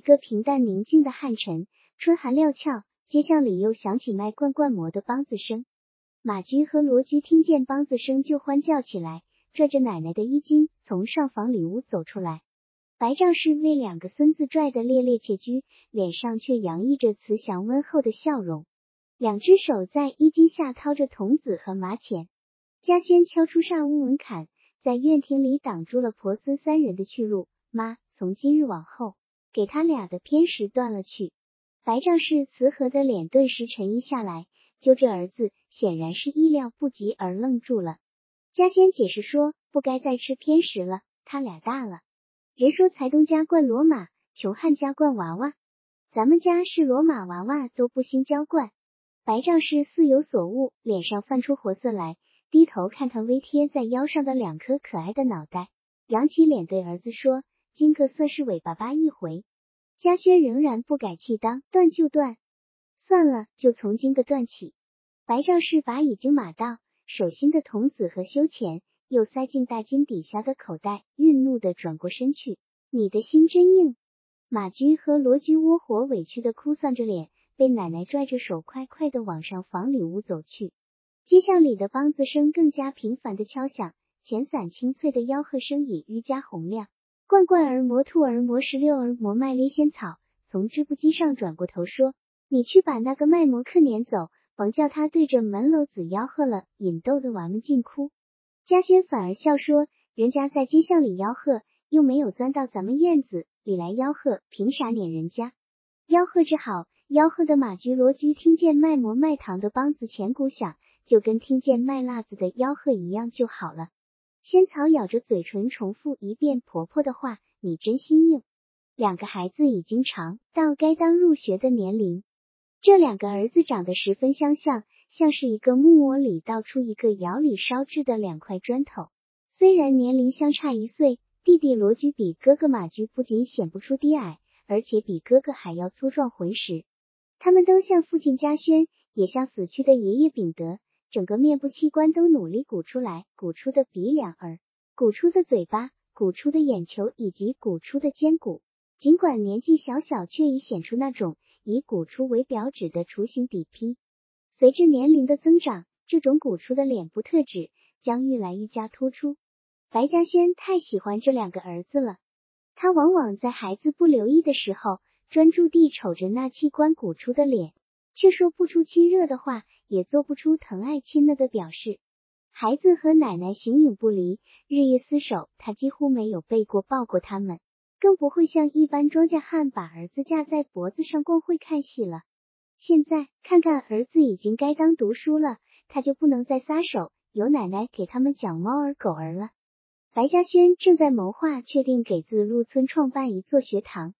一个平淡宁静的汉晨，春寒料峭，街巷里又响起卖罐罐馍的梆子声。马驹和罗驹听见梆子声就欢叫起来，拽着奶奶的衣襟从上房里屋走出来。白丈士为两个孙子拽得趔趔趄趄，脸上却洋溢着慈祥温厚的笑容，两只手在衣襟下掏着童子和麻钱。嘉轩敲出上屋门槛，在院庭里挡住了婆孙三人的去路。妈，从今日往后，给他俩的偏食断了去。白丈士慈和的脸顿时沉阴下来，揪着儿子，显然是意料不及而愣住了。嘉轩解释说，不该再吃偏食了，他俩大了。人说财东家惯骡马，穷汉家惯娃娃。咱们家是骡马娃娃都不兴娇惯。白丈士似有所悟，脸上泛出活色来，低头看看微贴在腰上的两颗可爱的脑袋，扬起脸对儿子说：“今个算是尾巴巴一回。”嘉轩仍然不改气当，断就断，算了，就从今个断起。白丈士把已经码到手心的童子和修钱。又塞进大襟底下的口袋，愠怒的转过身去。你的心真硬。马驹和罗驹窝火委屈的哭丧着脸，被奶奶拽着手，快快的往上房里屋走去。街巷里的梆子声更加频繁的敲响，钱伞清脆的吆喝声也愈加洪亮。罐罐儿磨兔儿磨石榴儿磨麦粒仙草，从织布机上转过头说：“你去把那个卖馍客撵走，甭叫他对着门楼子吆喝了，引逗的娃们尽哭。”嘉轩反而笑说：“人家在街巷里吆喝，又没有钻到咱们院子里来吆喝，凭啥撵人家？吆喝之好，吆喝的马驹罗驹听见卖馍卖糖的梆子前鼓响，就跟听见卖辣子的吆喝一样就好了。”仙草咬着嘴唇，重复一遍婆婆的话：“你真心硬。”两个孩子已经长到该当入学的年龄，这两个儿子长得十分相像。像是一个木窝里倒出一个窑里烧制的两块砖头，虽然年龄相差一岁，弟弟罗驹比哥哥马驹不仅显不出低矮，而且比哥哥还要粗壮浑实。他们都像父亲嘉轩，也像死去的爷爷秉德，整个面部器官都努力鼓出来，鼓出的鼻梁儿，鼓出的嘴巴，鼓出的眼球，以及鼓出的肩骨。尽管年纪小小，却已显出那种以鼓出为标志的雏形底坯。随着年龄的增长，这种鼓出的脸部特质将愈来愈加突出。白嘉轩太喜欢这两个儿子了，他往往在孩子不留意的时候，专注地瞅着那器官鼓出的脸，却说不出亲热的话，也做不出疼爱亲了的表示。孩子和奶奶形影不离，日夜厮守，他几乎没有背过抱过他们，更不会像一般庄稼汉把儿子架在脖子上逛会看戏了。现在看看儿子已经该当读书了，他就不能再撒手，由奶奶给他们讲猫儿狗儿了。白嘉轩正在谋划确定给自鹿村创办一座学堂。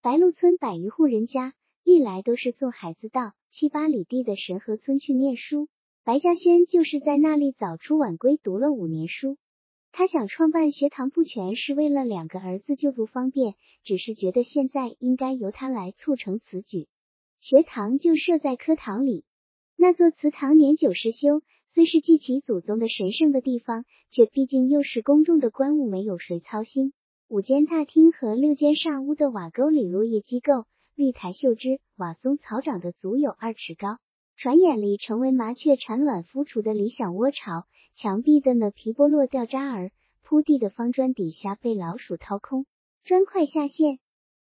白鹿村百余户人家，历来都是送孩子到七八里地的神河村去念书。白嘉轩就是在那里早出晚归读了五年书。他想创办学堂，不全是为了两个儿子就读方便，只是觉得现在应该由他来促成此举。学堂就设在科堂里，那座祠堂年久失修，虽是祭起祖宗的神圣的地方，却毕竟又是公众的官务，没有谁操心。五间大厅和六间上屋的瓦沟里落叶机构，绿苔秀枝，瓦松草长得足有二尺高，船眼里成为麻雀产卵孵雏的理想窝巢。墙壁的那皮剥落掉渣儿，铺地的方砖底下被老鼠掏空，砖块下陷。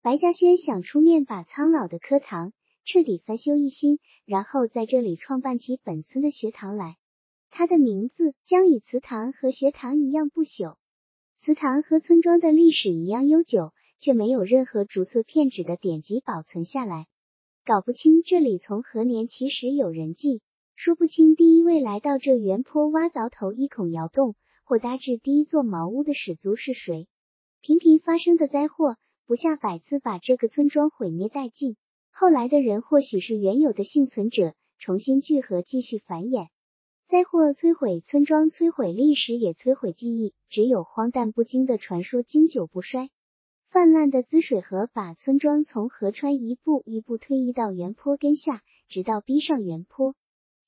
白嘉轩想出面把苍老的课堂。彻底翻修一新，然后在这里创办起本村的学堂来。他的名字将与祠堂和学堂一样不朽。祠堂和村庄的历史一样悠久，却没有任何逐字片纸的典籍保存下来。搞不清这里从何年起始有人迹，说不清第一位来到这原坡挖凿头一孔窑洞或搭置第一座茅屋的始祖是谁。频频发生的灾祸，不下百次把这个村庄毁灭殆尽。后来的人或许是原有的幸存者，重新聚合，继续繁衍。灾祸摧毁村庄，摧毁历史，也摧毁记忆。只有荒诞不经的传说经久不衰。泛滥的滋水河把村庄从河川一步一步推移到原坡根下，直到逼上原坡。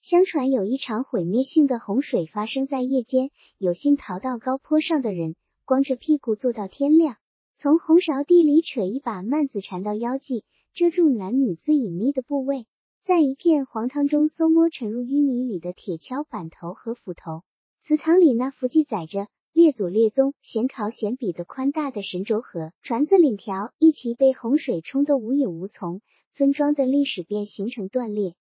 相传有一场毁灭性的洪水发生在夜间，有幸逃到高坡上的人，光着屁股坐到天亮。从红苕地里扯一把幔子缠到腰际，遮住男女最隐秘的部位，在一片黄汤中搜摸沉入淤泥里的铁锹、板头和斧头。祠堂里那幅记载着列祖列宗、显考显比的宽大的神轴和船子檩条一齐被洪水冲得无影无踪，村庄的历史便形成断裂。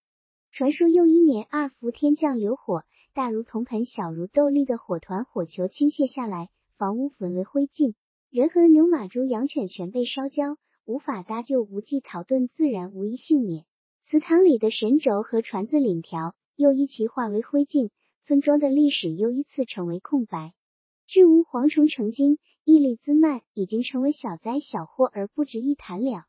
传说又一年二伏天降流火，大如铜盆、小如豆粒的火团火球倾泻下来，房屋焚为灰烬，人和牛马猪羊犬全被烧焦，无法搭救，无计逃遁，自然无一幸免。祠堂里的神轴和船子檩条又一齐化为灰烬，村庄的历史又一次成为空白。至无蝗虫成精，伊利兹曼，已经成为小灾小祸而不值一谈了。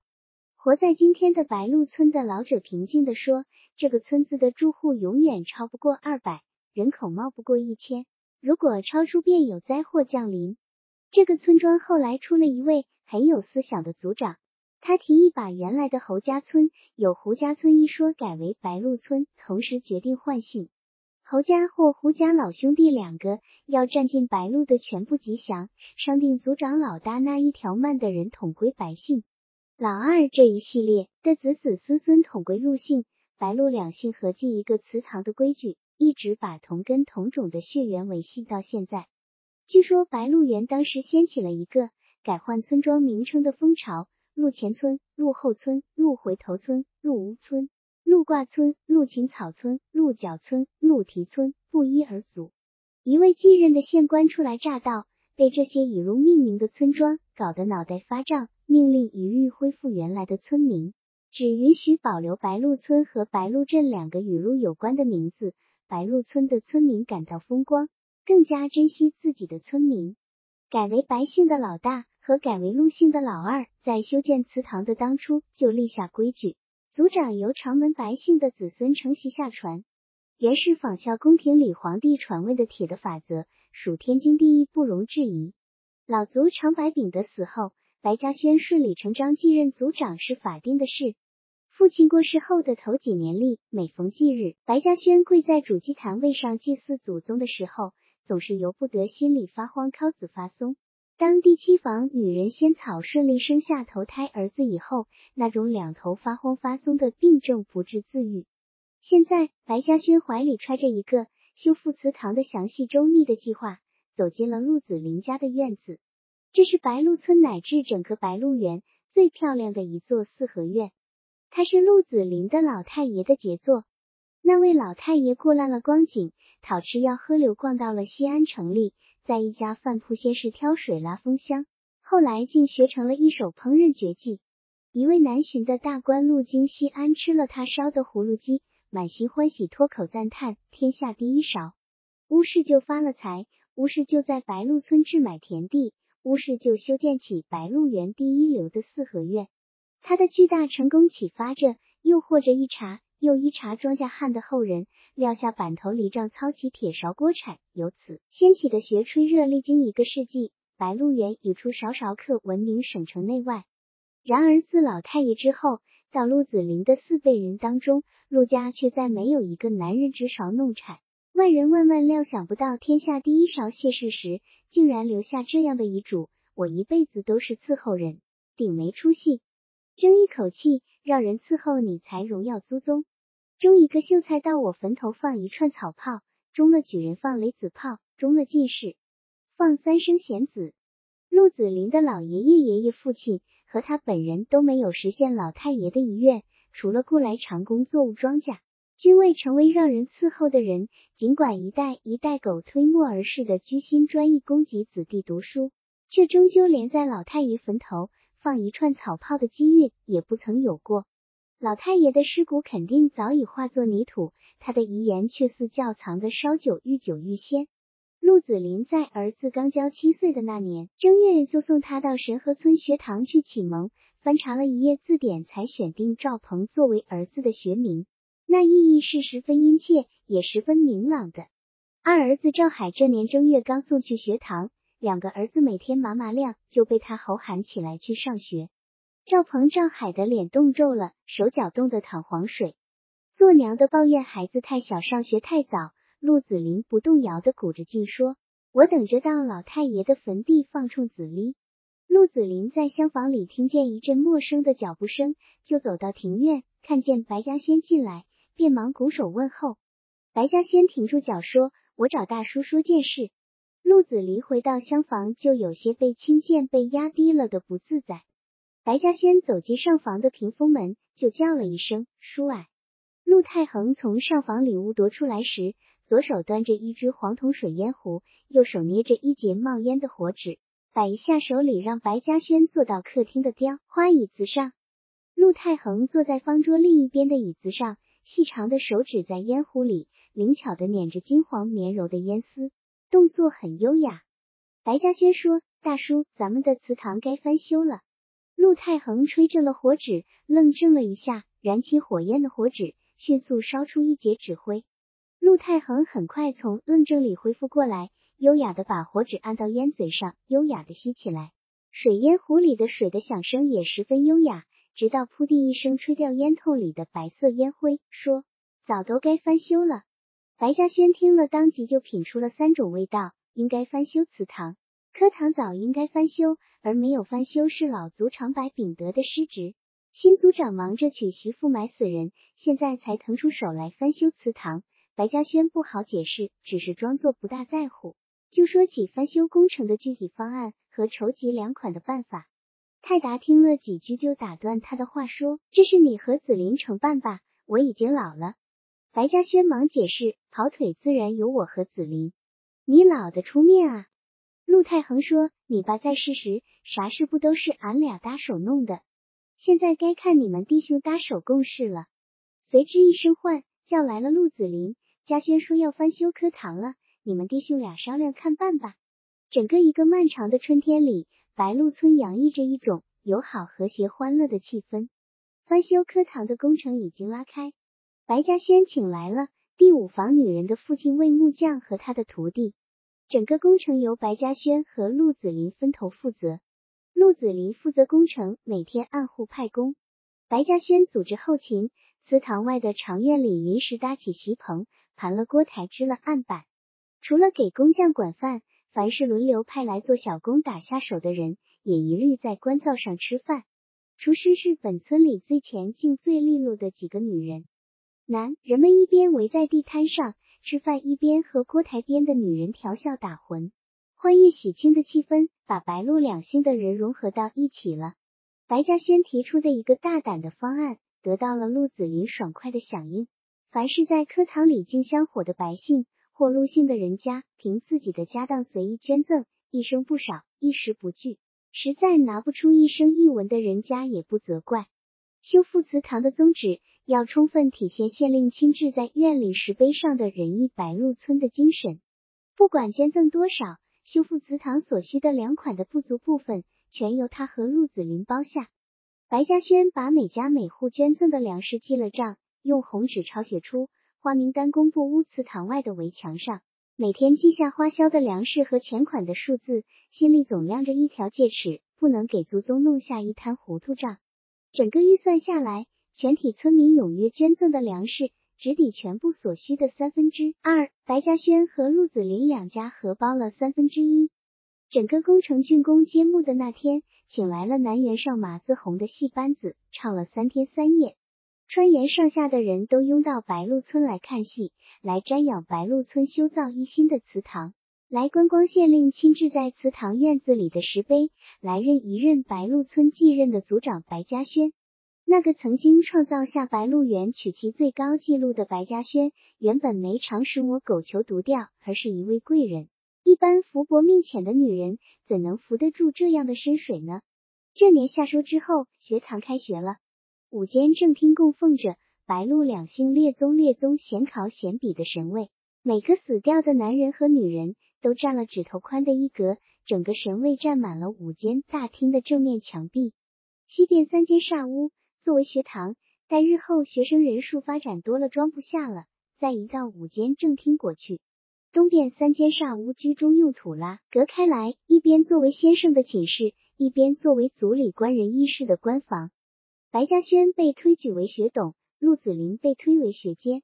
活在今天的白鹿村的老者平静地说：“这个村子的住户永远超不过二百，人口冒不过一千。如果超出，便有灾祸降临。”这个村庄后来出了一位很有思想的族长，他提议把原来的侯家村有胡家村一说改为白鹿村，同时决定换姓。侯家或胡家老兄弟两个要占尽白鹿的全部吉祥，商定族长老大那一条慢的人统归白姓。老二这一系列的子子孙孙统归陆姓，白鹿两姓合计一个祠堂的规矩，一直把同根同种的血缘维系到现在。据说白鹿原当时掀起了一个改换村庄名称的风潮：鹿前村、鹿后村、鹿回头村、鹿屋村、鹿挂村、鹿芹草村、鹿角村、鹿蹄村，不一而足。一位继任的县官初来乍到，被这些以鹿命名的村庄搞得脑袋发胀。命令一律恢复原来的村名，只允许保留白鹿村和白鹿镇两个与鹿有关的名字。白鹿村的村民感到风光，更加珍惜自己的村民。改为白姓的老大和改为鹿姓的老二，在修建祠堂的当初就立下规矩：族长由长门白姓的子孙承袭下传。原是仿效宫廷里皇帝传位的铁的法则，属天经地义，不容置疑。老族长白秉德死后。白嘉轩顺理成章继任族长是法定的事。父亲过世后的头几年里，每逢忌日，白嘉轩跪在主祭坛位上祭祀祖宗的时候，总是由不得心里发慌，靠子发松。当第七房女人仙草顺利生下头胎儿子以后，那种两头发慌发松的病症不治自愈。现在，白嘉轩怀里揣着一个修复祠堂的详细周密的计划，走进了陆子霖家的院子。这是白鹿村乃至整个白鹿原最漂亮的一座四合院，它是陆子霖的老太爷的杰作。那位老太爷过烂了光景，讨吃要喝流，逛到了西安城里，在一家饭铺先是挑水拉风箱，后来竟学成了一手烹饪绝技。一位南巡的大官路经西安，吃了他烧的葫芦鸡，满心欢喜，脱口赞叹：“天下第一勺！”乌氏就发了财，乌氏就在白鹿村置买田地。乌氏就修建起白鹿原第一流的四合院，他的巨大成功启发着、诱惑着一茬又一茬庄稼汉的后人撂下板头犁杖，操起铁勺锅铲，由此掀起的学吹热，历经一个世纪，白鹿原已出勺勺客，闻名省城内外。然而自老太爷之后，到陆子霖的四辈人当中，陆家却再没有一个男人执勺弄铲。外人万万料想不到，天下第一勺谢世时，竟然留下这样的遗嘱：我一辈子都是伺候人，顶没出息，争一口气让人伺候你才荣耀祖宗。中一个秀才到我坟头放一串草炮，中了举人放雷子炮，中了进士放三声弦子。陆子霖的老爷爷、爷爷、父亲和他本人都没有实现老太爷的遗愿，除了雇来长工作物庄稼。均未成为让人伺候的人，尽管一代一代狗推磨而逝的居心专一供给子弟读书，却终究连在老太爷坟头放一串草炮的机运也不曾有过。老太爷的尸骨肯定早已化作泥土，他的遗言却似窖藏的烧酒，愈久愈鲜。陆子霖在儿子刚交七岁的那年正月，就送他到神河村学堂去启蒙，翻查了一页字典，才选定赵鹏作为儿子的学名。那寓意是十分殷切，也十分明朗的。二儿子赵海这年正月刚送去学堂，两个儿子每天麻麻亮就被他吼喊起来去上学。赵鹏、赵海的脸冻皱了，手脚冻得淌黄水。做娘的抱怨孩子太小，上学太早。陆子霖不动摇的鼓着劲说：“我等着到老太爷的坟地放冲子哩。”陆子霖在厢房里听见一阵陌生的脚步声，就走到庭院，看见白嘉轩进来，便忙拱手问候。白嘉轩停住脚说：“我找大叔说件事。”陆子霖回到厢房，就有些被轻贱、被压低了的不自在。白嘉轩走进上房的屏风门，就叫了一声：“叔矮。”陆太恒从上房里屋夺出来时，左手端着一只黄铜水烟壶，右手捏着一截冒烟的火纸，摆一下手里，让白嘉轩坐到客厅的雕花椅子上。陆太恒坐在方桌另一边的椅子上，细长的手指在烟壶里灵巧的捻着金黄绵柔的烟丝。动作很优雅。白嘉轩说：“大叔，咱们的祠堂该翻修了。”陆太恒吹着了火纸，愣怔了一下，燃起火焰的火纸迅速烧出一截纸灰。陆太恒很快从愣怔里恢复过来，优雅的把火纸按到烟嘴上，优雅的吸起来。水烟壶里的水的响声也十分优雅，直到扑地一声吹掉烟透里的白色烟灰，说：“早都该翻修了。”白嘉轩听了，当即就品出了三种味道：应该翻修祠堂，科堂早应该翻修，而没有翻修是老族长白秉德的失职。新族长忙着娶媳妇埋死人，现在才腾出手来翻修祠堂。白嘉轩不好解释，只是装作不大在乎，就说起翻修工程的具体方案和筹集粮款的办法。泰达听了几句，就打断他的话说：“这是你和子林承办吧？我已经老了。”白嘉轩忙解释：“跑腿自然有我和子林，你老的出面啊。”陆太恒说：“你爸在世时，啥事不都是俺俩搭手弄的？现在该看你们弟兄搭手共事了。”随之一声唤，叫来了陆子霖。嘉轩说要翻修科堂了，你们弟兄俩商量看办吧。整个一个漫长的春天里，白鹿村洋溢着一种友好、和谐、欢乐的气氛。翻修科堂的工程已经拉开。白嘉轩请来了第五房女人的父亲魏木匠和他的徒弟，整个工程由白嘉轩和陆子霖分头负责。陆子霖负责工程，每天按户派工；白嘉轩组织后勤。祠堂外的长院里临时搭起席棚，盘了锅台，支了案板。除了给工匠管饭，凡是轮流派来做小工打下手的人，也一律在官灶上吃饭。厨师是本村里最前进、最利落的几个女人。男人们一边围在地摊上吃饭，一边和锅台边的女人调笑打魂，欢悦喜庆的气氛把白鹿两姓的人融合到一起了。白嘉轩提出的一个大胆的方案，得到了陆子霖爽快的响应。凡是在课堂里进香火的白姓或陆姓的人家，凭自己的家当随意捐赠，一生不少，一时不惧，实在拿不出一生一文的人家，也不责怪。修复祠堂的宗旨。要充分体现县令亲制在院里石碑上的仁义白鹿村的精神。不管捐赠多少，修复祠堂所需的粮款的不足部分，全由他和陆子霖包下。白嘉轩把每家每户捐赠的粮食记了账，用红纸抄写出花名单，公布屋祠堂外的围墙上。每天记下花销的粮食和钱款的数字，心里总亮着一条戒尺，不能给祖宗弄下一摊糊涂账。整个预算下来。全体村民踊跃捐赠的粮食，只抵全部所需的三分之二。白嘉轩和陆子霖两家合包了三分之一。整个工程竣工揭幕的那天，请来了南园上马自红的戏班子，唱了三天三夜。川原上下的人都拥到白鹿村来看戏，来瞻仰白鹿村修造一新的祠堂，来观光县令亲自在祠堂院子里的石碑，来认一任白鹿村继任的族长白嘉轩。那个曾经创造下白鹿原取其最高纪录的白嘉轩，原本没常识摸狗求独钓，而是一位贵人。一般福薄命浅的女人怎能扶得住这样的深水呢？这年夏收之后，学堂开学了，午间正厅供奉着白鹿两姓列宗列宗显考显比的神位，每个死掉的男人和女人都占了指头宽的一格，整个神位占满了午间大厅的正面墙壁，西边三间煞屋。作为学堂，待日后学生人数发展多了，装不下了，再移到五间正厅过去。东边三间煞屋居中用土拉隔开来，一边作为先生的寝室，一边作为族里官人议事的官房。白嘉轩被推举为学董，陆子霖被推为学监，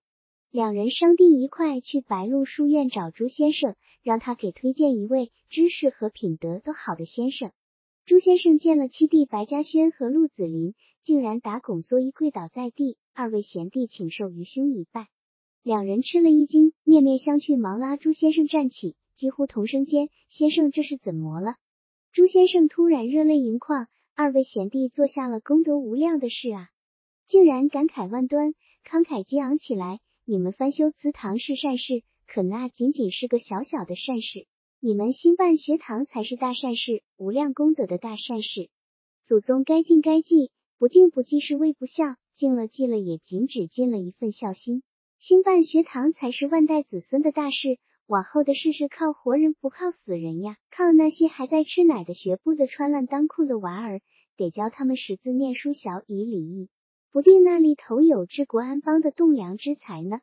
两人商定一块去白鹿书院找朱先生，让他给推荐一位知识和品德都好的先生。朱先生见了七弟白嘉轩和陆子霖，竟然打拱作揖，跪倒在地。二位贤弟，请受愚兄一拜。两人吃了一惊，面面相觑，忙拉朱先生站起，几乎同声间：“先生这是怎么了？”朱先生突然热泪盈眶。二位贤弟做下了功德无量的事啊，竟然感慨万端，慷慨激昂起来。你们翻修祠堂是善事，可那仅仅是个小小的善事。你们兴办学堂才是大善事，无量功德的大善事。祖宗该敬该祭，不敬不祭是为不孝；敬了祭了，也仅只尽了一份孝心。兴办学堂才是万代子孙的大事，往后的事是靠活人不靠死人呀！靠那些还在吃奶的学步的穿烂裆裤的娃儿，得教他们识字念书，晓以礼义，不定那里头有治国安邦的栋梁之才呢？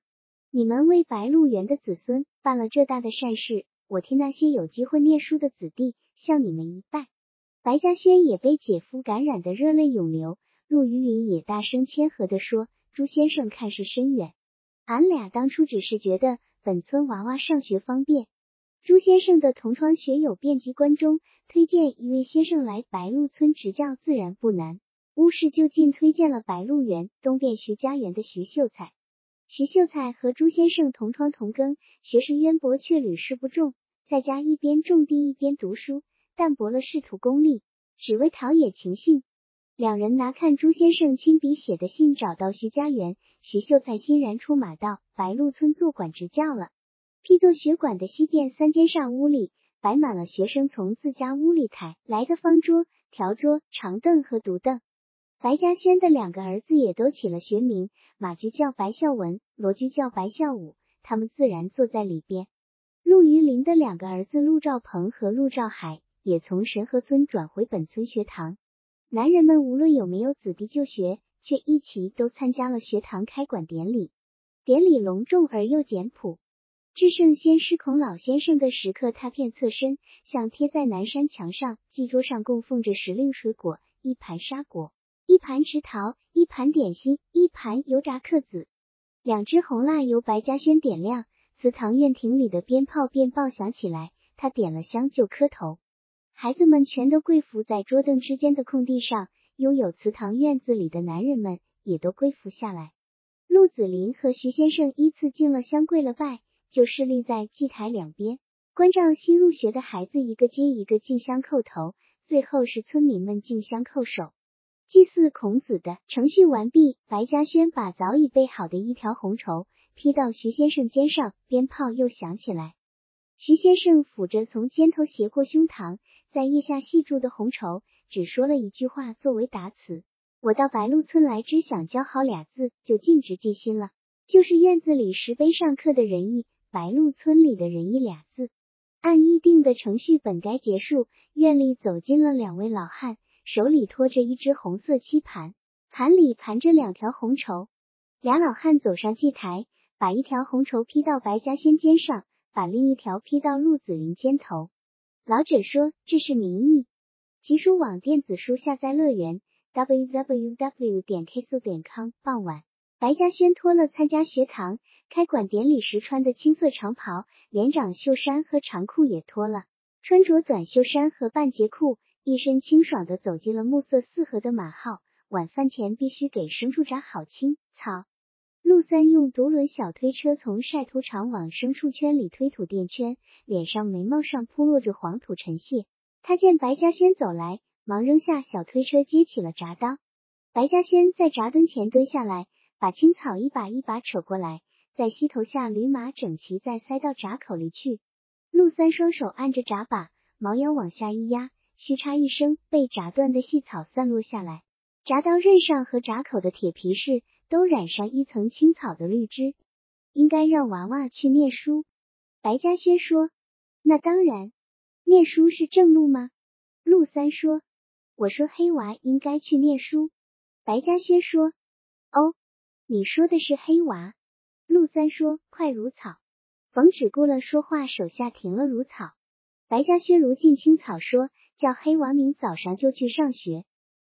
你们为白鹿原的子孙办了这大的善事。我替那些有机会念书的子弟向你们一拜。白嘉轩也被姐夫感染的热泪涌流，陆云云也大声谦和地说：“朱先生看事深远，俺俩当初只是觉得本村娃娃上学方便。朱先生的同窗学友遍及关中，推荐一位先生来白鹿村执教，自然不难。乌氏就近推荐了白鹿园东边徐家园的徐秀才。”徐秀才和朱先生同窗同庚，学识渊博，却屡试不中。在家一边种地一边读书，淡薄了仕途功利，只为陶冶情性。两人拿看朱先生亲笔写的信，找到徐家园，徐秀才欣然出马到白鹿村做馆执教了。批作学馆的西边三间上屋里，摆满了学生从自家屋里抬来的方桌、条桌、长凳和独凳。白嘉轩的两个儿子也都起了学名，马驹叫白孝文，罗驹叫白孝武，他们自然坐在里边。陆于林的两个儿子陆兆鹏和陆兆海也从神河村转回本村学堂。男人们无论有没有子弟就学，却一起都参加了学堂开馆典礼。典礼隆重而又简朴。至圣先师孔老先生的石刻拓片侧身，像贴在南山墙上。祭桌上供奉着时令水果，一盘沙果。一盘池桃，一盘点心，一盘油炸克子，两只红蜡由白嘉轩点亮。祠堂院庭里的鞭炮便爆响起来，他点了香就磕头。孩子们全都跪伏在桌凳之间的空地上，拥有祠堂院子里的男人们也都跪伏下来。陆子霖和徐先生依次敬了香，跪了拜，就侍立在祭台两边，关照新入学的孩子一个接一个敬香叩头，最后是村民们敬香叩首。祭祀孔子的程序完毕，白嘉轩把早已备好的一条红绸披到徐先生肩上，鞭炮又响起来。徐先生抚着从肩头斜过胸膛，在腋下系住的红绸，只说了一句话作为答词：“我到白鹿村来，只想教好俩字，就尽职尽心了。就是院子里石碑上刻的仁义，白鹿村里的仁义俩字。”按预定的程序本该结束，院里走进了两位老汉。手里托着一只红色漆盘，盘里盘着两条红绸。俩老汉走上祭台，把一条红绸披到白嘉轩肩上，把另一条披到陆子霖肩头。老者说：“这是民意。”集书网电子书下载乐园 www 点 k 速点 com。傍晚，白嘉轩脱了参加学堂开馆典礼时穿的青色长袍，连长袖衫和长裤也脱了，穿着短袖衫和半截裤。一身清爽的走进了暮色四合的马号。晚饭前必须给牲畜扎好青草。陆三用独轮小推车从晒土场往牲畜圈里推土垫圈，脸上眉毛上铺落着黄土尘屑。他见白嘉轩走来，忙扔下小推车，接起了铡刀。白嘉轩在铡墩前蹲下来，把青草一把一把扯过来，在膝头下驴马整齐，再塞到铡口里去。陆三双手按着铡把，毛腰往下一压。虚嚓一声，被铡断的细草散落下来，铡刀刃上和铡口的铁皮是都染上一层青草的绿枝。应该让娃娃去念书。白嘉轩说：“那当然，念书是正路吗？”陆三说：“我说黑娃应该去念书。”白嘉轩说：“哦，你说的是黑娃。”陆三说：“快如草。”冯只顾了说话，手下停了如草。白嘉轩如进青草说。叫黑娃明早上就去上学，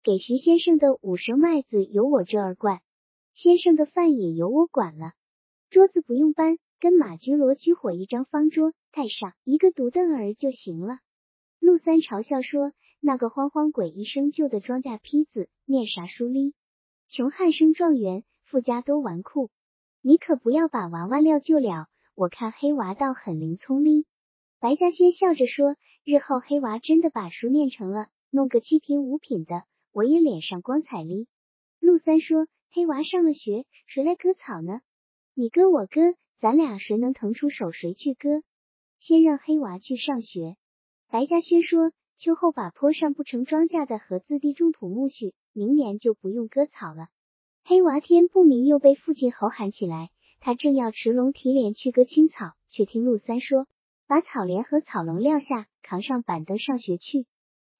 给徐先生的五升麦子由我这儿灌，先生的饭也由我管了。桌子不用搬，跟马驹罗驹火一张方桌，带上一个独凳儿就行了。陆三嘲笑说：“那个慌慌鬼一生就的庄稼坯子，念啥书哩？穷汉生状元，富家都纨绔。你可不要把娃娃撂就了，我看黑娃倒很灵聪哩。白嘉轩笑着说：“日后黑娃真的把书念成了，弄个七品五品的，我也脸上光彩哩。”陆三说：“黑娃上了学，谁来割草呢？你割我割，咱俩谁能腾出手，谁去割？先让黑娃去上学。”白嘉轩说：“秋后把坡上不成庄稼的和自地种土木蓿，明年就不用割草了。”黑娃天不明，又被父亲吼喊起来。他正要持笼提镰去割青草，却听陆三说：“把草镰和草笼撂下，扛上板凳上学去。”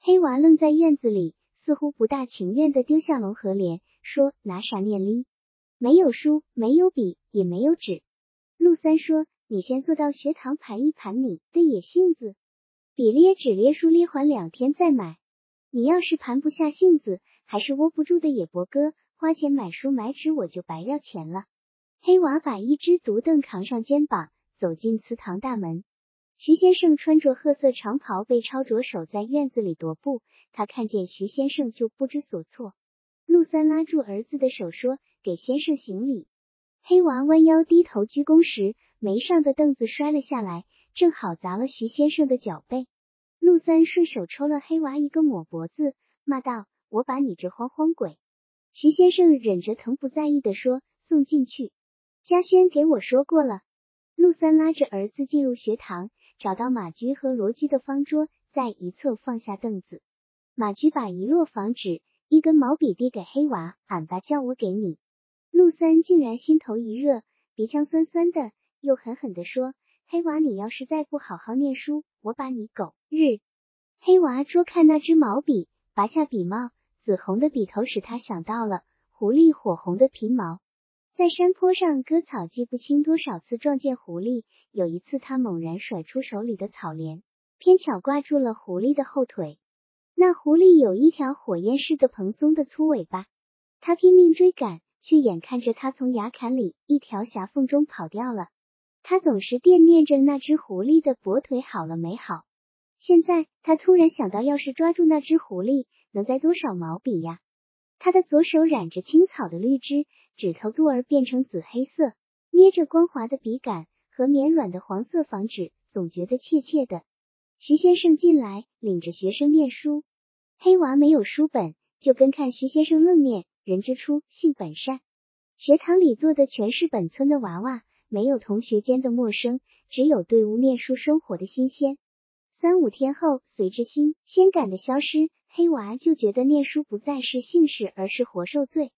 黑娃愣在院子里，似乎不大情愿的丢下笼和镰，说：“拿啥念哩？没有书，没有笔，也没有纸。”陆三说：“你先坐到学堂盘一盘你的野性子，笔咧纸咧书咧缓两天再买。你要是盘不下性子，还是窝不住的野伯哥。”花钱买书买纸，我就白要钱了。黑娃把一只独凳扛上肩膀，走进祠堂大门。徐先生穿着褐色长袍，背抄着手在院子里踱步。他看见徐先生就不知所措。陆三拉住儿子的手说：“给先生行礼。”黑娃弯腰低头鞠躬时，没上的凳子摔了下来，正好砸了徐先生的脚背。陆三顺手抽了黑娃一个抹脖子，骂道：“我把你这慌慌鬼！”徐先生忍着疼不在意的说：“送进去。”嘉轩给我说过了。陆三拉着儿子进入学堂，找到马驹和罗驹的方桌，在一侧放下凳子。马驹把一摞房纸、一根毛笔递给黑娃：“俺爸叫我给你。”陆三竟然心头一热，鼻腔酸酸的，又狠狠的说：“黑娃，你要是再不好好念书，我把你狗日！”黑娃捉看那支毛笔，拔下笔帽。紫红的笔头使他想到了狐狸火红的皮毛，在山坡上割草，记不清多少次撞见狐狸。有一次，他猛然甩出手里的草镰，偏巧挂住了狐狸的后腿。那狐狸有一条火焰似的蓬松的粗尾巴，他拼命追赶，却眼看着它从崖坎里一条狭缝中跑掉了。他总是惦念着那只狐狸的跛腿好了没好。现在，他突然想到，要是抓住那只狐狸。能栽多少毛笔呀？他的左手染着青草的绿枝，指头肚儿变成紫黑色，捏着光滑的笔杆和绵软的黄色房纸，总觉得怯怯的。徐先生进来，领着学生念书。黑娃没有书本，就跟看徐先生愣念。人之初，性本善。学堂里坐的全是本村的娃娃，没有同学间的陌生，只有对屋念书生活的新鲜。三五天后，随着新鲜感的消失。黑娃就觉得念书不再是幸事，而是活受罪。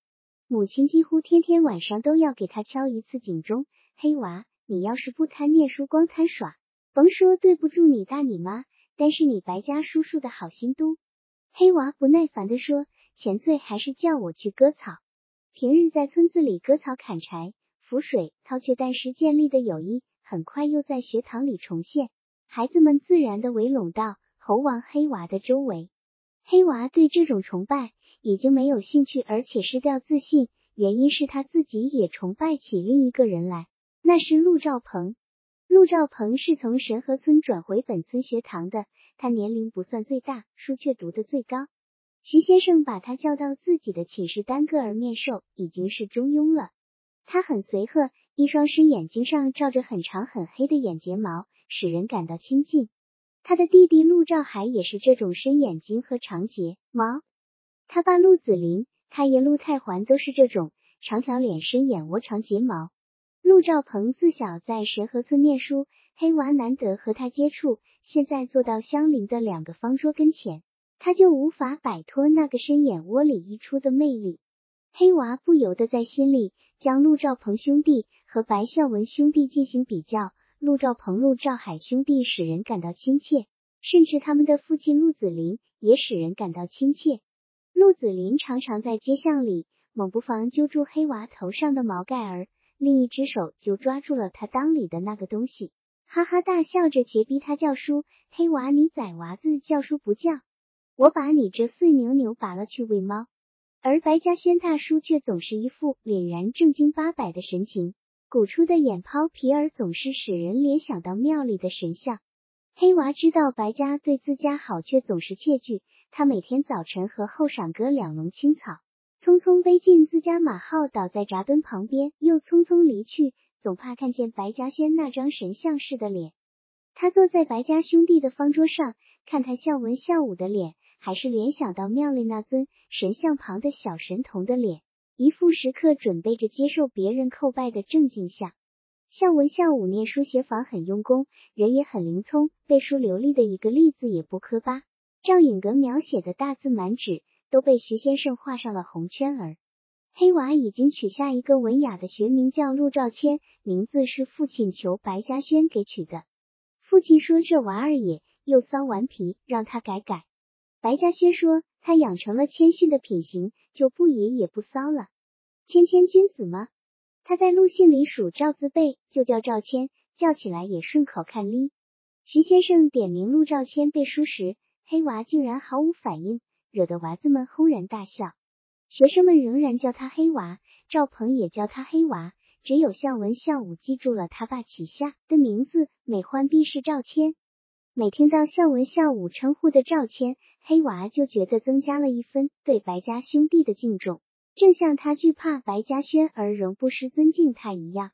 母亲几乎天天晚上都要给他敲一次警钟。黑娃，你要是不贪念书，光贪耍，甭说对不住你大你妈，但是你白家叔叔的好心都。黑娃不耐烦地说：“前罪还是叫我去割草。平日在村子里割草、砍柴、浮水、掏雀蛋时建立的友谊，很快又在学堂里重现。孩子们自然的围拢到猴王黑娃的周围。”黑娃对这种崇拜已经没有兴趣，而且失掉自信。原因是他自己也崇拜起另一个人来，那是陆兆鹏。陆兆鹏是从神河村转回本村学堂的，他年龄不算最大，书却读得最高。徐先生把他叫到自己的寝室单个儿面授，已经是中庸了。他很随和，一双深眼睛上罩着很长很黑的眼睫毛，使人感到亲近。他的弟弟陆兆海也是这种深眼睛和长睫毛，他爸陆子霖、他爷陆太环都是这种长条脸、深眼窝、长睫毛。陆兆鹏自小在神河村念书，黑娃难得和他接触，现在坐到相邻的两个方桌跟前，他就无法摆脱那个深眼窝里溢出的魅力。黑娃不由得在心里将陆兆鹏兄弟和白孝文兄弟进行比较。陆兆鹏、陆兆海兄弟使人感到亲切，甚至他们的父亲陆子霖也使人感到亲切。陆子霖常常在街巷里猛不防揪住黑娃头上的毛盖儿，另一只手就抓住了他裆里的那个东西，哈哈大笑着斜逼他叫叔。黑娃，你崽娃子叫叔不叫，我把你这碎牛牛拔了去喂猫。而白嘉轩大叔却总是一副凛然正经八百的神情。鼓出的眼泡皮儿总是使人联想到庙里的神像。黑娃知道白家对自家好，却总是窃惧。他每天早晨和后晌割两笼青草，匆匆背进自家马号，倒在闸墩旁边，又匆匆离去，总怕看见白嘉轩那张神像似的脸。他坐在白家兄弟的方桌上，看他笑文笑武的脸，还是联想到庙里那尊神像旁的小神童的脸，一副时刻准备着接受别人叩拜的正经相。笑文笑武念书写法很用功，人也很灵聪，背书流利的一个例字也不磕巴。赵颖格描写的大字满纸，都被徐先生画上了红圈儿。黑娃已经取下一个文雅的学名叫陆兆谦，名字是父亲求白嘉轩给取的。父亲说：“这娃儿也又骚顽皮，让他改改。”白嘉轩说：“他养成了谦逊的品行，就不野也不骚了。谦谦君子吗？”他在陆信里数赵字辈，就叫赵谦，叫起来也顺口看哩。徐先生点名陆兆谦背书时，黑娃竟然毫无反应，惹得娃子们轰然大笑。学生们仍然叫他黑娃，赵鹏也叫他黑娃。只有孝文孝武记住了他爸起下的名字，美欢必是赵谦。每听到孝文孝武称呼的赵谦，黑娃就觉得增加了一分对白家兄弟的敬重，正像他惧怕白嘉轩而仍不失尊敬他一样。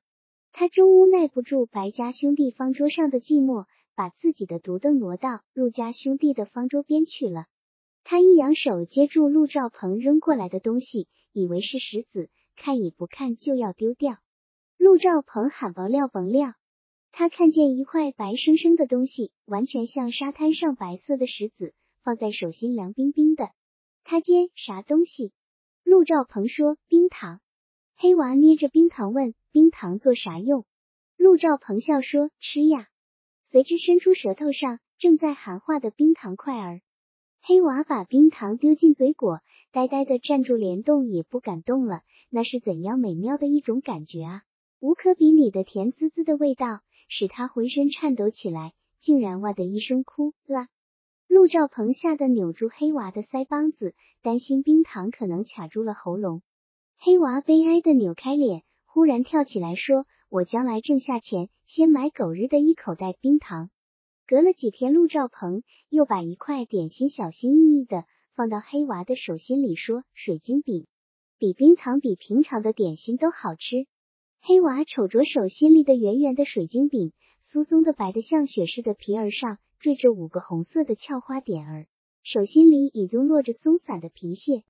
他终无耐不住白家兄弟方桌上的寂寞，把自己的独凳挪到陆家兄弟的方桌边去了。他一扬手接住陆兆鹏扔过来的东西，以为是石子，看也不看就要丢掉。陆兆鹏喊甭料甭料，他看见一块白生生的东西，完全像沙滩上白色的石子，放在手心凉冰冰的。他接啥东西？陆兆鹏说冰糖。黑娃捏着冰糖问冰糖做啥用？陆兆鹏笑说吃呀。随之伸出舌头上正在含化的冰糖块儿。黑娃把冰糖丢进嘴果，呆呆的站住，连动也不敢动了。那是怎样美妙的一种感觉啊！无可比拟的甜滋滋的味道，使他浑身颤抖起来，竟然哇的一声哭了。陆兆鹏吓得扭住黑娃的腮帮子，担心冰糖可能卡住了喉咙。黑娃悲哀的扭开脸，忽然跳起来说：“我将来挣下钱，先买狗日的一口袋冰糖。”隔了几天，陆兆鹏又把一块点心小心翼翼的放到黑娃的手心里，说：“水晶饼比冰糖比平常的点心都好吃。”黑娃瞅着手心里的圆圆的水晶饼，酥松的白的像雪似的皮儿上缀着五个红色的俏花点儿，手心里已经落着松散的皮屑。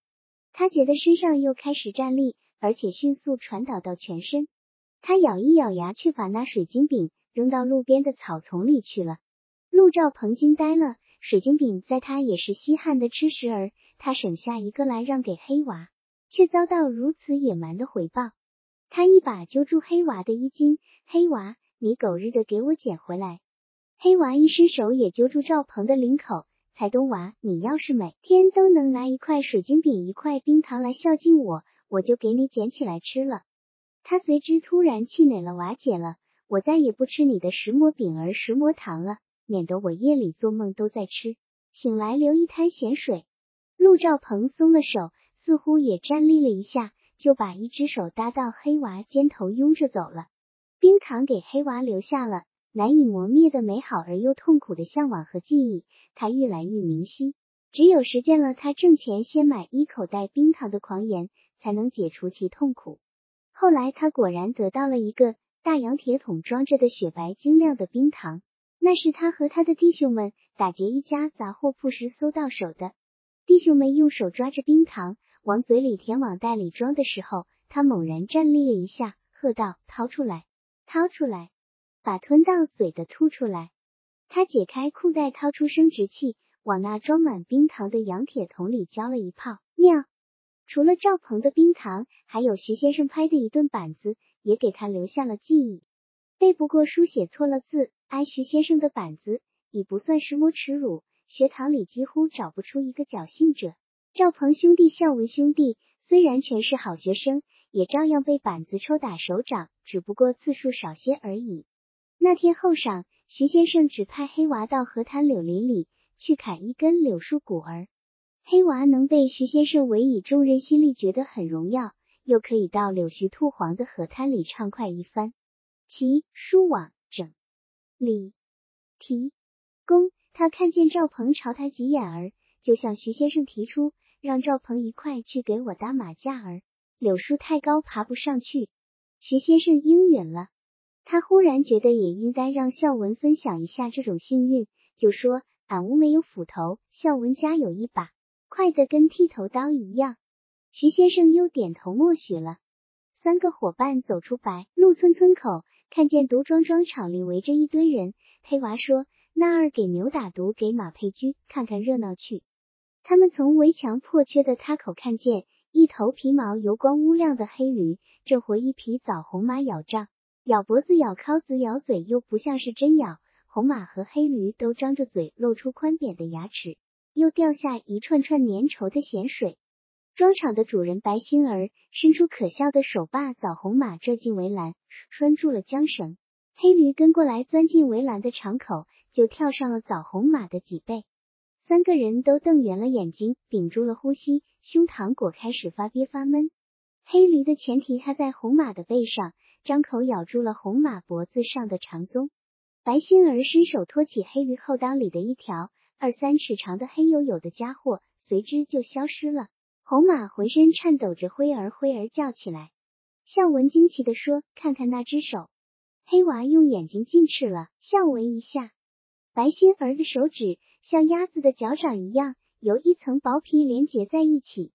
他觉得身上又开始站立，而且迅速传导到全身。他咬一咬牙，却把那水晶饼扔到路边的草丛里去了。陆兆鹏惊呆了，水晶饼在他也是稀罕的吃食儿，他省下一个来让给黑娃，却遭到如此野蛮的回报。他一把揪住黑娃的衣襟，黑娃，你狗日的给我捡回来！黑娃一伸手也揪住赵鹏的领口，财东娃，你要是每天都能拿一块水晶饼、一块冰糖来孝敬我，我就给你捡起来吃了。他随之突然气馁了，瓦解了，我再也不吃你的石磨饼儿、石磨糖了，免得我夜里做梦都在吃，醒来流一滩咸水。陆兆鹏松了手，似乎也站立了一下。就把一只手搭到黑娃肩头，拥着走了。冰糖给黑娃留下了难以磨灭的美好而又痛苦的向往和记忆，他愈来愈明晰。只有实践了他挣钱先买一口袋冰糖的狂言，才能解除其痛苦。后来他果然得到了一个大洋铁桶装着的雪白晶亮的冰糖，那是他和他的弟兄们打劫一家杂货铺时搜到手的。弟兄们用手抓着冰糖。往嘴里填，往袋里装的时候，他猛然站立了一下，喝道：“掏出来，掏出来，把吞到嘴的吐出来。”他解开裤带，掏出生殖器，往那装满冰糖的洋铁桶里浇了一泡尿。除了赵鹏的冰糖，还有徐先生拍的一顿板子，也给他留下了记忆。背不过书，写错了字，挨徐先生的板子已不算什么耻辱。学堂里几乎找不出一个侥幸者。赵鹏兄弟、孝文兄弟虽然全是好学生，也照样被板子抽打手掌，只不过次数少些而已。那天后晌，徐先生指派黑娃到河滩柳林里去砍一根柳树骨儿。黑娃能被徐先生委以重任，心里觉得很荣耀，又可以到柳絮兔黄的河滩里畅快一番。其书网整理提公，他看见赵鹏朝他挤眼儿。就向徐先生提出，让赵鹏一块去给我搭马架儿。柳树太高，爬不上去。徐先生应允了。他忽然觉得也应该让孝文分享一下这种幸运，就说：“俺屋没有斧头，孝文家有一把，快的跟剃头刀一样。”徐先生又点头默许了。三个伙伴走出白鹿村村口，看见毒庄庄场里围着一堆人。黑娃说：“那儿给牛打毒，给马配驹，看看热闹去。”他们从围墙破缺的塌口看见一头皮毛油光乌亮的黑驴，正和一匹枣红马咬仗。咬脖子、咬尻子、咬嘴，又不像是真咬。红马和黑驴都张着嘴，露出宽扁的牙齿，又掉下一串串粘稠的咸水。庄场的主人白心儿伸出可笑的手，把枣红马拽进围栏，拴住了缰绳。黑驴跟过来，钻进围栏的场口，就跳上了枣红马的脊背。三个人都瞪圆了眼睛，屏住了呼吸，胸膛果开始发憋发闷。黑驴的前蹄踏在红马的背上。张口咬住了红马脖子上的长鬃，白心儿伸手托起黑驴后裆里的一条二三尺长的黑黝黝的家伙，随之就消失了。红马浑身颤抖着，灰儿灰儿叫起来。向文惊奇地说：“看看那只手！”黑娃用眼睛近视了向文一下，白心儿的手指像鸭子的脚掌一样，由一层薄皮连结在一起。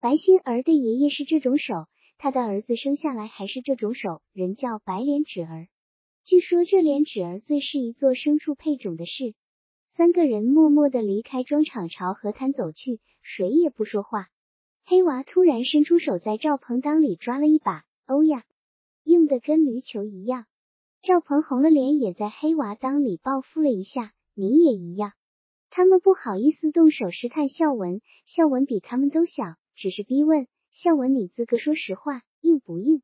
白心儿的爷爷是这种手。他的儿子生下来还是这种手，人叫白脸纸儿。据说这脸纸儿最是一做牲畜配种的事。三个人默默的离开庄场，朝河滩走去，谁也不说话。黑娃突然伸出手，在赵鹏裆里抓了一把，哦呀，硬的跟驴球一样。赵鹏红了脸，也在黑娃裆里报复了一下。你也一样。他们不好意思动手试探孝文，孝文比他们都小，只是逼问。孝文，你自个说实话，硬不硬？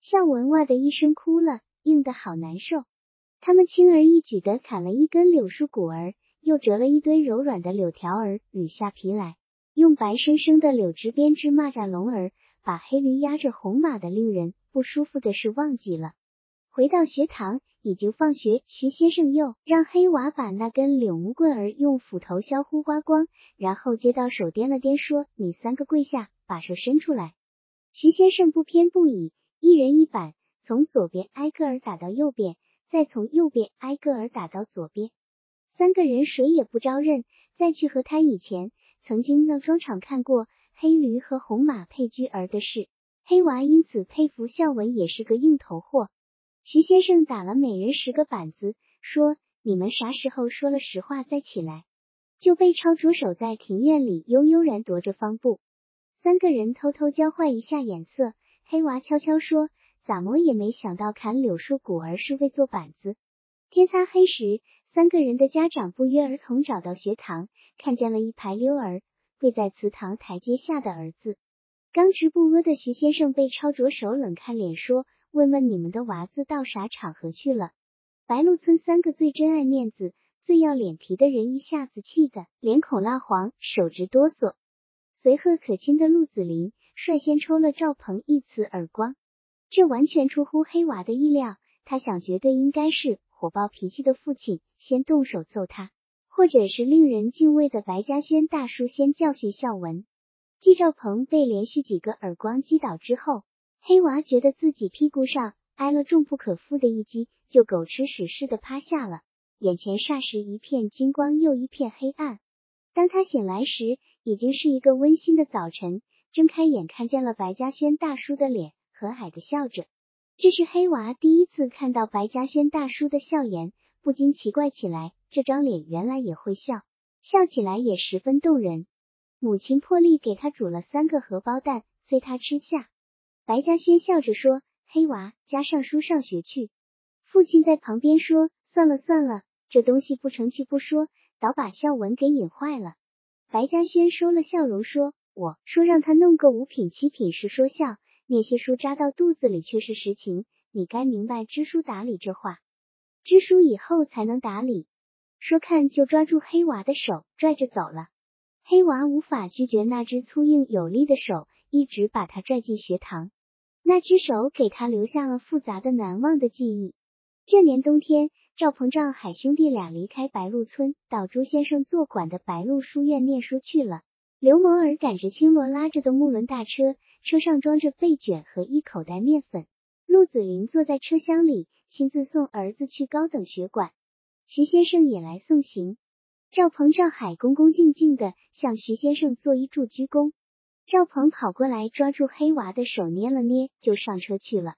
孝文哇的一声哭了，硬的好难受。他们轻而易举的砍了一根柳树骨儿，又折了一堆柔软的柳条儿，捋下皮来，用白生生的柳枝编织蚂蚱笼儿，把黑驴压着红马的令人不舒服的事忘记了。回到学堂，已经放学，徐先生又让黑娃把那根柳木棍儿用斧头削乎刮光，然后接到手掂了掂，说：“你三个跪下。”把手伸出来，徐先生不偏不倚，一人一板，从左边挨个儿打到右边，再从右边挨个儿打到左边。三个人谁也不招认。再去和他以前曾经闹庄场看过黑驴和红马配驹儿的事，黑娃因此佩服孝文也是个硬头货。徐先生打了每人十个板子，说：“你们啥时候说了实话再起来，就被抄着手在庭院里悠悠然踱着方步。”三个人偷偷交换一下眼色，黑娃悄悄说：“咋么也没想到砍柳树骨儿是为做板子。”天擦黑时，三个人的家长不约而同找到学堂，看见了一排溜儿跪在祠堂台阶下的儿子。刚直不阿的徐先生被抄着手冷看脸，说：“问问你们的娃子到啥场合去了？”白鹿村三个最真爱面子、最要脸皮的人一下子气得脸孔蜡黄，手直哆嗦。随和可亲的陆子霖率先抽了赵鹏一次耳光，这完全出乎黑娃的意料。他想，绝对应该是火爆脾气的父亲先动手揍他，或者是令人敬畏的白嘉轩大叔先教训孝文。季兆鹏被连续几个耳光击倒之后，黑娃觉得自己屁股上挨了重不可负的一击，就狗吃屎似的趴下了，眼前霎时一片金光，又一片黑暗。当他醒来时，已经是一个温馨的早晨。睁开眼，看见了白嘉轩大叔的脸，和蔼的笑着。这是黑娃第一次看到白嘉轩大叔的笑颜，不禁奇怪起来：这张脸原来也会笑，笑起来也十分动人。母亲破例给他煮了三个荷包蛋，催他吃下。白嘉轩笑着说：“黑娃，加上书上学去。”父亲在旁边说：“算了算了，这东西不成器不说。”倒把孝文给引坏了。白嘉轩收了笑容，说：“我说让他弄个五品七品是说笑，那些书扎到肚子里却是实情。你该明白知书达理这话，知书以后才能打理。”说看就抓住黑娃的手拽着走了。黑娃无法拒绝那只粗硬有力的手，一直把他拽进学堂。那只手给他留下了复杂的难忘的记忆。这年冬天。赵鹏、赵海兄弟俩离开白鹿村，到朱先生坐馆的白鹿书院念书去了。刘某儿赶着青罗拉着的木轮大车，车上装着被卷和一口袋面粉。陆子霖坐在车厢里，亲自送儿子去高等学馆。徐先生也来送行。赵鹏、赵海恭恭敬敬的向徐先生作揖祝鞠躬。赵鹏跑过来抓住黑娃的手捏了捏，就上车去了。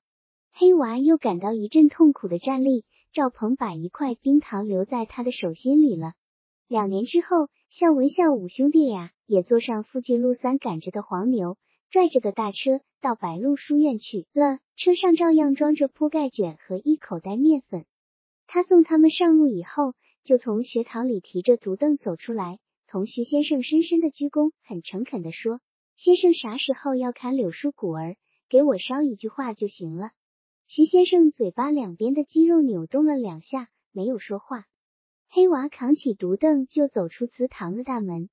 黑娃又感到一阵痛苦的站立。赵鹏把一块冰糖留在他的手心里了。两年之后，孝文、孝武兄弟俩也坐上附近陆三赶着的黄牛，拽着个大车到白鹿书院去了。车上照样装着铺盖卷和一口袋面粉。他送他们上路以后，就从学堂里提着竹凳走出来，同徐先生深深的鞠躬，很诚恳的说：“先生啥时候要砍柳树谷儿，给我捎一句话就行了。”徐先生嘴巴两边的肌肉扭动了两下，没有说话。黑娃扛起独凳就走出祠堂的大门。